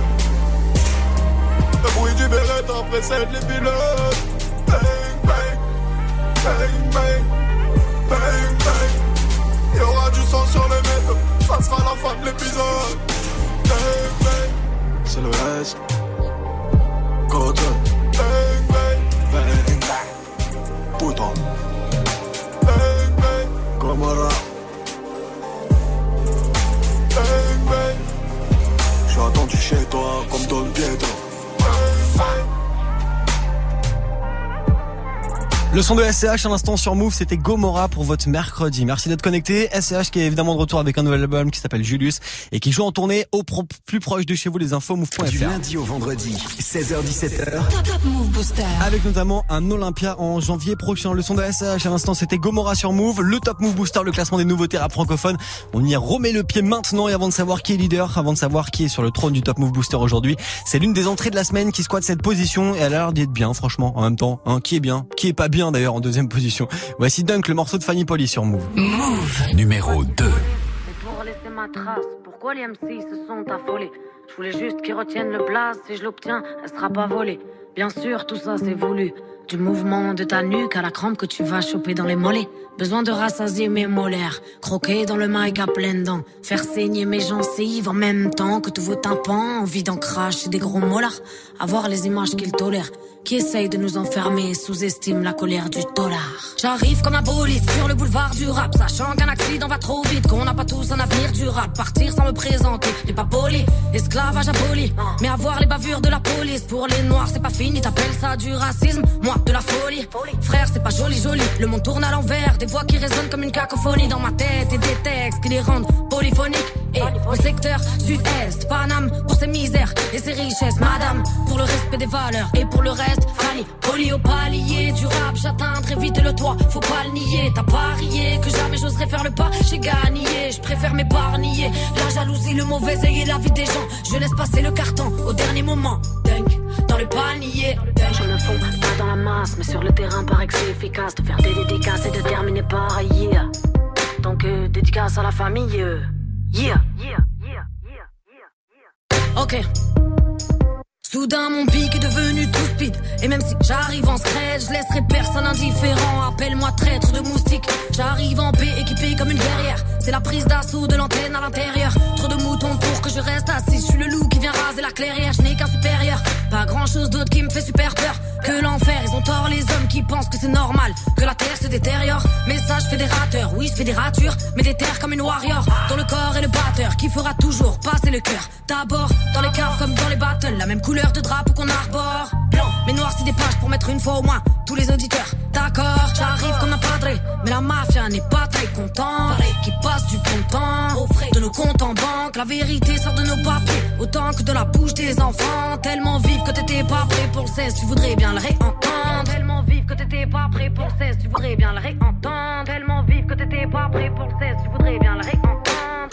Le bruit du Beretta précède les pilotes. Bang bang, bang bang, bang bang. Il y aura du sang sur les mètres, ça sera la fin de l'épisode. Bang bang, c'est le S. Côte. Bang bang, bang bang. Putain. Bang bang, Gomorra. Bang bang. J'suis attendu chez toi comme Don Pietro. Le son de SCH à l'instant sur Move, c'était Gomorra pour votre mercredi. Merci d'être connecté. SCH qui est évidemment de retour avec un nouvel album qui s'appelle Julius et qui joue en tournée au plus proche de chez vous, les infos move.fr. Du lundi au vendredi, 16h17h. Top, top Move Booster. Avec notamment un Olympia en janvier prochain. Le son de SCH à l'instant, c'était Gomorra sur Move. Le Top Move Booster, le classement des nouveautés rap francophones. On y remet le pied maintenant et avant de savoir qui est leader, avant de savoir qui est sur le trône du Top Move Booster aujourd'hui, c'est l'une des entrées de la semaine qui squatte cette position et elle a l'air d'être bien, franchement, en même temps. Hein, qui est bien, qui est pas bien d'ailleurs en deuxième position. Voici Dunk, le morceau de Fanny Polly sur Move. Move numéro 2. Et pour laisser ma trace, pourquoi les MC se sont affolés? Je voulais juste qu'ils retiennent le blaze, si je l'obtiens, elle sera pas volée. Bien sûr, tout ça c'est voulu. Du mouvement de ta nuque à la crampe que tu vas choper dans les mollets. Besoin de rassasier mes molaires, croquer dans le mic à pleines dents, faire saigner mes gencives en même temps que tous vos tympans, envie d'en cracher des gros molars, avoir les images qu'ils tolèrent, qui essayent de nous enfermer, sous-estiment la colère du dollar. J'arrive comme un bolide sur le boulevard du rap, sachant qu'un accident va trop vite, qu'on n'a pas tous un avenir durable. Partir sans me présenter n'est pas poli, esclavage aboli, mais avoir les bavures de la police pour les noirs c'est pas fini, t'appelles ça du racisme, moi de la folie. Frère, c'est pas joli joli, le monde tourne à l'envers, des voix qui résonnent comme une cacophonie dans ma tête et des textes qui les rendent polyphoniques. Et au secteur sud-est, Paname pour ses misères et ses richesses, madame pour le respect des valeurs et pour le reste, Fanny, poli au palier du rap, j'atteins très vite le toit, faut pas le nier, t'as parié que jamais j'oserais faire le pas, j'ai gagné, je préfère m'épargner, la jalousie, le mauvais œil et la vie des gens, je laisse passer le carton au dernier moment, dunk, dans le panier, je me fonds pas dans la masse, mais sur le terrain paraît que c'est efficace de faire des dédicaces et de terminer par yeah. Donc euh, dédicace à la famille, euh, yeah. yeah. Ok. Soudain mon pic est devenu tout speed Et même si j'arrive en scred Je laisserai personne indifférent Appelle-moi traître de moustique J'arrive en paix équipé comme une guerrière C'est la prise d'assaut de l'antenne à l'intérieur Trop de moutons pour que je reste assis Je suis le loup qui vient raser la clairière Je n'ai qu'un supérieur. Pas grand chose d'autre qui me fait super peur Que l'enfer. Ils ont tort les hommes qui pensent que c'est normal Que la terre se détériore. Message fédérateur Oui je fais des Mais des terres comme une warrior. Dans le corps et le batteur Qui fera toujours passer le cœur. D'abord dans les caves comme dans les battles La même couleur de drapeau qu'on arbore. Blanc, mais noir c'est des pages pour mettre une fois au moins Tous les auditeurs, d'accord J'arrive comme un padré Mais la mafia n'est pas très contente. Qui passe du bon temps De nos comptes en banque La vérité sort de nos papiers. Autant que de la bouche des enfants. Tellement vive que t'étais pas prêt pour le 16 Tu voudrais bien le réentendre. Tellement vive que t'étais pas prêt pour le 16 Tu voudrais bien le réentendre. Tellement vive que t'étais pas prêt pour le 16 Tu voudrais bien le réentendre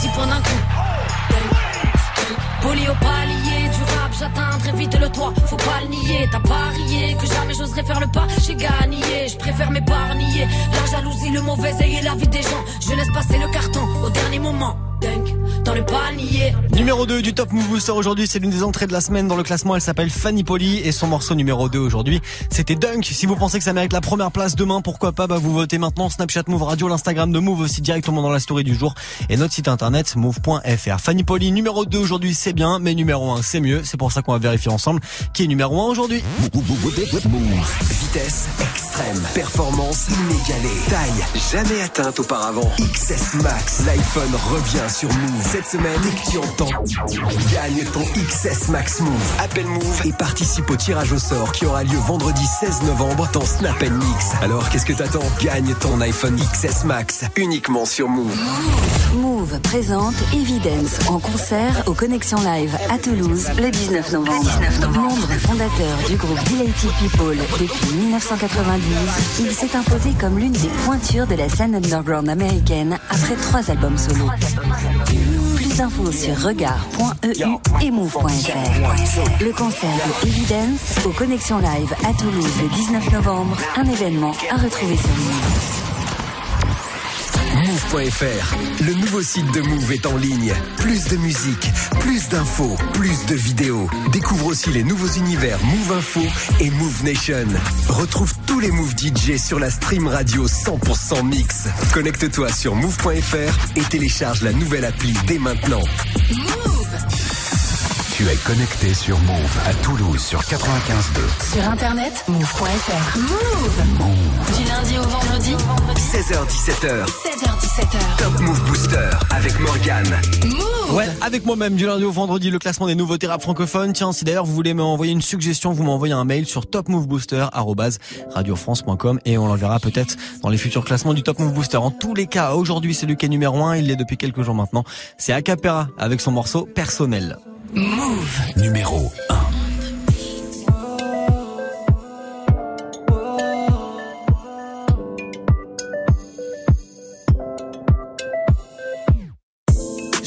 10 points d'un coup. Poli au palier du rap, j'atteins très vite le toit. Faut pas le nier, t'as parié que jamais j'oserais faire le pas. J'ai gagné, je préfère m'épargner. La jalousie, le mauvais œil et la vie des gens. Je laisse passer le carton au dernier moment. Dunk dans le panier. Numéro 2 du Top Move Booster aujourd'hui, c'est l'une des entrées de la semaine dans le classement. Elle s'appelle Fanny Poli et son morceau numéro 2 aujourd'hui, c'était Dunk. Si vous pensez que ça mérite la première place demain, pourquoi pas, bah vous votez maintenant Snapchat Move Radio, l'Instagram de Move aussi directement dans la story du jour et notre site internet move.fr. Fanny Poli numéro 2 aujourd'hui, c'est bien, mais numéro 1 c'est mieux. C'est pour ça qu'on va vérifier ensemble qui est numéro 1 aujourd'hui. Vitesse performance inégalée, taille jamais atteinte auparavant. XS Max, l'iPhone revient sur Move cette semaine, dès que tu entends, gagne ton XS Max Move. Appelle Move et participe au tirage au sort qui aura lieu vendredi 16 novembre dans Snap Mix. Alors qu'est-ce que t'attends? Gagne ton iPhone XS Max uniquement sur Move. Move présente Evidence en concert aux Connexions Live à Toulouse le 19 novembre. 19 novembre. Membre fondateur du groupe Delighted People depuis 1992, il s'est imposé comme l'une des pointures de la scène underground américaine après trois albums solo. Plus d'infos sur regard.eu et move.fr. Le concert de Evidence aux Connexions Live à Toulouse le 19 novembre, un événement à retrouver sur Move. Move.fr, le nouveau site de Move est en ligne. Plus de musique, plus d'infos, plus de vidéos. Découvre aussi les nouveaux univers Move Info et Move Nation. Retrouve tous les Move DJ sur la stream radio 100% mix. Connecte-toi sur Move.fr et télécharge la nouvelle appli dès maintenant. Tu es connecté sur Move à Toulouse sur 95.2. Sur internet, move.fr. Move. Du lundi au vendredi. 16h17h. 16h17h. Top Move Booster avec Morgane. Move. Ouais, avec moi-même du lundi au vendredi, le classement des nouveautés rap francophones. Tiens, si d'ailleurs vous voulez m'envoyer une suggestion, vous m'envoyez un mail sur topmovebooster@radiofrance.com et on l'enverra peut-être dans les futurs classements du Top Move Booster. En tous les cas, aujourd'hui, c'est le cas numéro 1, il l'est depuis quelques jours maintenant. C'est Acapera avec son morceau personnel. Move. Numéro 1.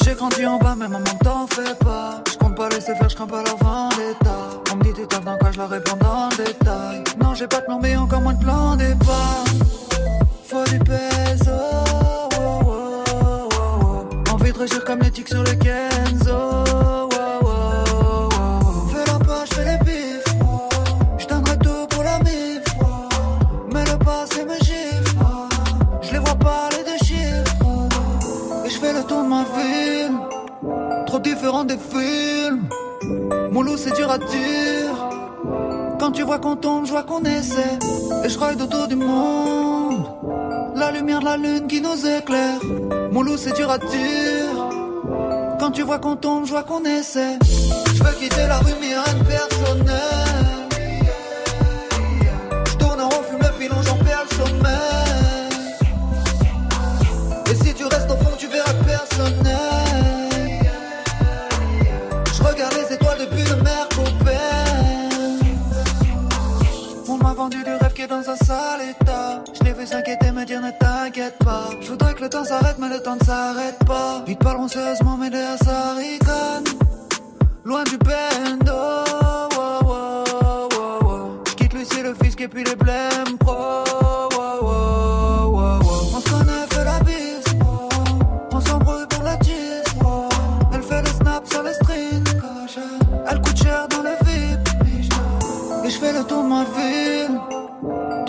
J'ai grandi en bas, mais maman t'en fais pas. Je compte pas laisser faire, je crains pas leur vendetta. On me dit tu taffes dans quoi, je leur réponds dans le détail. Non, j'ai pas de plan, mais encore moins de plan départ. Faut du peso. oh, oh, oh, oh. Envie de réussir comme les tics sur le Kenzo. Différent des films. Mon loup, c'est dur à dire. Quand tu vois qu'on tombe, je vois qu'on essaie. Et je ride autour du monde. La lumière de la lune qui nous éclaire. Mon loup, c'est dur à dire. Quand tu vois qu'on tombe, je vois qu'on essaie. Je veux quitter la rue, mais rien personnel. Je tourne en rond, fume le j'en perds le sommeil. Et si tu restes au fond, tu verras personnel. Je l'ai vu s'inquiéter, me dire ne t'inquiète pas. Je voudrais que le temps s'arrête, mais le temps ne s'arrête pas. Ils parleront sérieusement, mais derrière ça ricane. Loin du bendo. wow, wow, wow, wow. Je quitte Lucie, le fisc et puis les blèmes pro.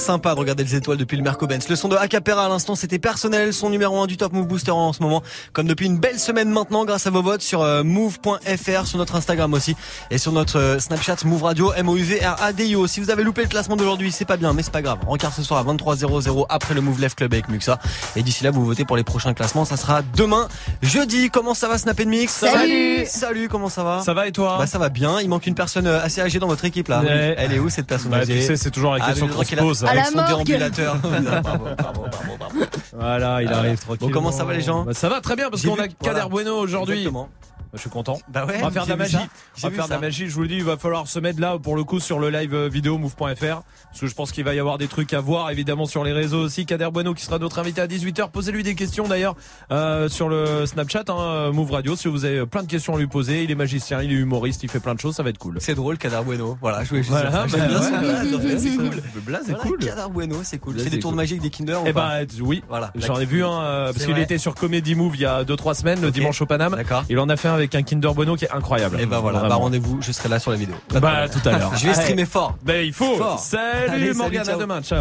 Sympa de regarder les étoiles depuis le Mercobens. Le son de Acapera à l'instant, c'était personnel, son numéro 1 du Top Move Booster en ce moment, comme depuis une belle semaine maintenant grâce à vos votes sur euh, move.fr, sur notre Instagram aussi et sur notre euh, Snapchat Move Radio M O U V R A D I O. Si vous avez loupé le classement d'aujourd'hui, c'est pas bien, mais c'est pas grave. Regarde ce soir à 23h00 après le Move Left Club avec Muxa et d'ici là vous votez pour les prochains classements, ça sera demain jeudi. Comment ça va Snap Mix? Salut Salut, comment ça va? Ça va et toi? Bah ça va bien, il manque une personne euh, assez âgée dans votre équipe là. Elle est où cette personne bah, Tu sais, c'est toujours la question qu'on se pose. Avec son déambulateur. Voilà, il arrive tranquille. Bon, comment ça va les gens? Bah, Ça va très bien parce qu'on a Kader Bueno aujourd'hui. Je suis content. Bah ouais, on va faire de la magie. On va faire de la magie. Je vous le dis, il va falloir se mettre là pour le coup sur le live euh, vidéo move.fr parce que je pense qu'il va y avoir des trucs à voir évidemment sur les réseaux aussi. Kader Bueno qui sera notre invité à 18h. Posez-lui des questions d'ailleurs euh, sur le Snapchat hein, Move Radio si vous avez plein de questions à lui poser. Il est magicien, il est humoriste, il fait plein de choses, ça va être cool. C'est drôle Kader Bueno. Voilà, je voulais juste voilà, dire ça. Bah, ouais, c'est cool. Le blaze est cool. Kader Bueno, c'est cool. C'est des tours de magie avec des Kinder. Eh bah oui. Voilà. J'en ai vu un euh, parce qu'il était sur Comedy Move il y a 2-3 semaines le dimanche au Paname. D'accord. Il en a fait un avec un Kinder Bueno qui est incroyable. Et bah voilà, bah rendez-vous, je serai là sur la vidéo. Bah tout à l'heure. Je vais streamer fort. Bah il faut. Fort. Salut Morgane, à demain. Ciao.